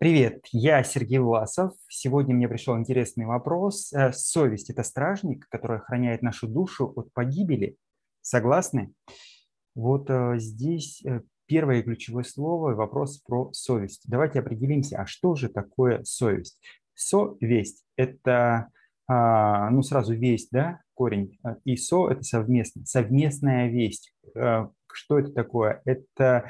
Привет, я Сергей Власов. Сегодня мне пришел интересный вопрос. Э, совесть– это стражник, который охраняет нашу душу от погибели. Согласны? Вот э, здесь э, первое ключевое слово – вопрос про совесть. Давайте определимся, а что же такое совесть? Совесть – это, а, ну, сразу весть, да, корень, и со – это совместно, совместная весть. Что это такое? Это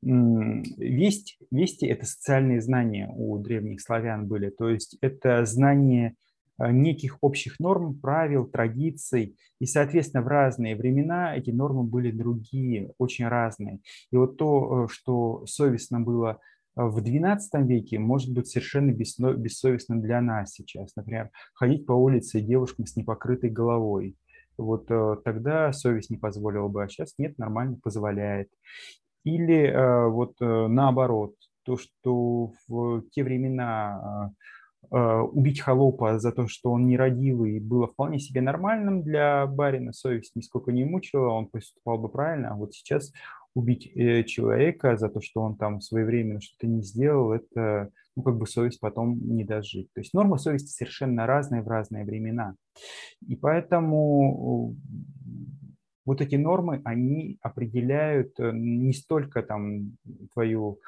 Весть, вести – это социальные знания у древних славян были, то есть это знание а, неких общих норм, правил, традиций, и, соответственно, в разные времена эти нормы были другие, очень разные. И вот то, э, что совестно было а, в XII веке, может быть совершенно бессовестным для нас сейчас. Например, ходить по улице девушкам с непокрытой головой. Вот э, тогда совесть не позволила бы, а сейчас нет, нормально позволяет. Или э, вот э, наоборот, то, что в те времена э, убить холопа за то, что он нерадивый, было вполне себе нормальным для барина, совесть нисколько не мучила, он поступал бы правильно, а вот сейчас убить человека за то, что он там своевременно что-то не сделал, это, ну, как бы совесть потом не даст жить. То есть нормы совести совершенно разные в разные времена. И поэтому вот эти нормы, они определяют э, не столько там твою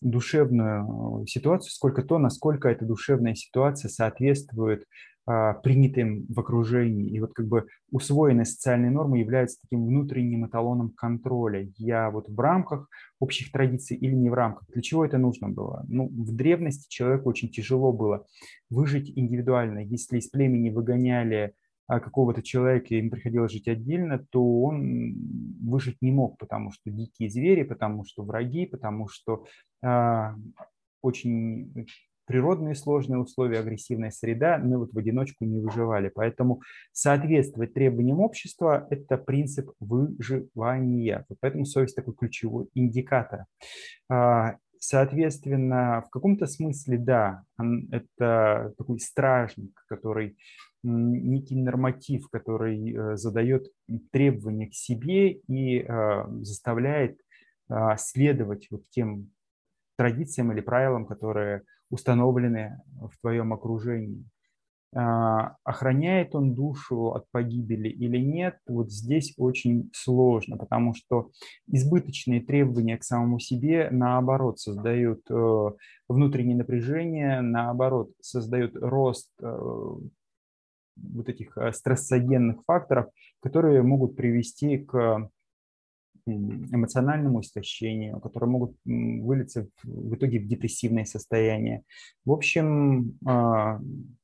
душевную э, ситуацию, сколько то, насколько эта душевная ситуация соответствует а, принятым в окружении. И вот как бы усвоенные социальные нормы являются таким внутренним эталоном контроля. Я вот в рамках общих традиций или не в рамках. Для чего это нужно было? Ну, в древности человеку очень тяжело было выжить индивидуально. Если из племени выгоняли какого-то человека, им приходилось жить отдельно, то он выжить не мог, потому что дикие звери, потому что враги, потому что а, очень природные сложные условия, агрессивная среда, мы вот в одиночку не выживали. Поэтому соответствовать требованиям общества – это принцип выживания. Поэтому совесть такой ключевой индикатор. А, соответственно, в каком-то смысле, да, это такой стражник, который некий норматив, который э, задает требования к себе и э, заставляет а, следовать вот тем традициям или правилам, которые установлены в твоем окружении. А, охраняет он душу от погибели или нет, вот здесь очень сложно, потому что избыточные требования к самому себе, наоборот, создают э, внутреннее напряжение, наоборот, создают рост вот этих э, стрессогенных факторов, которые могут привести к эмоциональному истощению, которые могут вылиться в итоге в депрессивное состояние. В общем, а,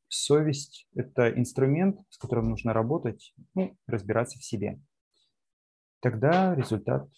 совесть – это инструмент, с которым нужно работать, ну, разбираться в себе. Тогда результат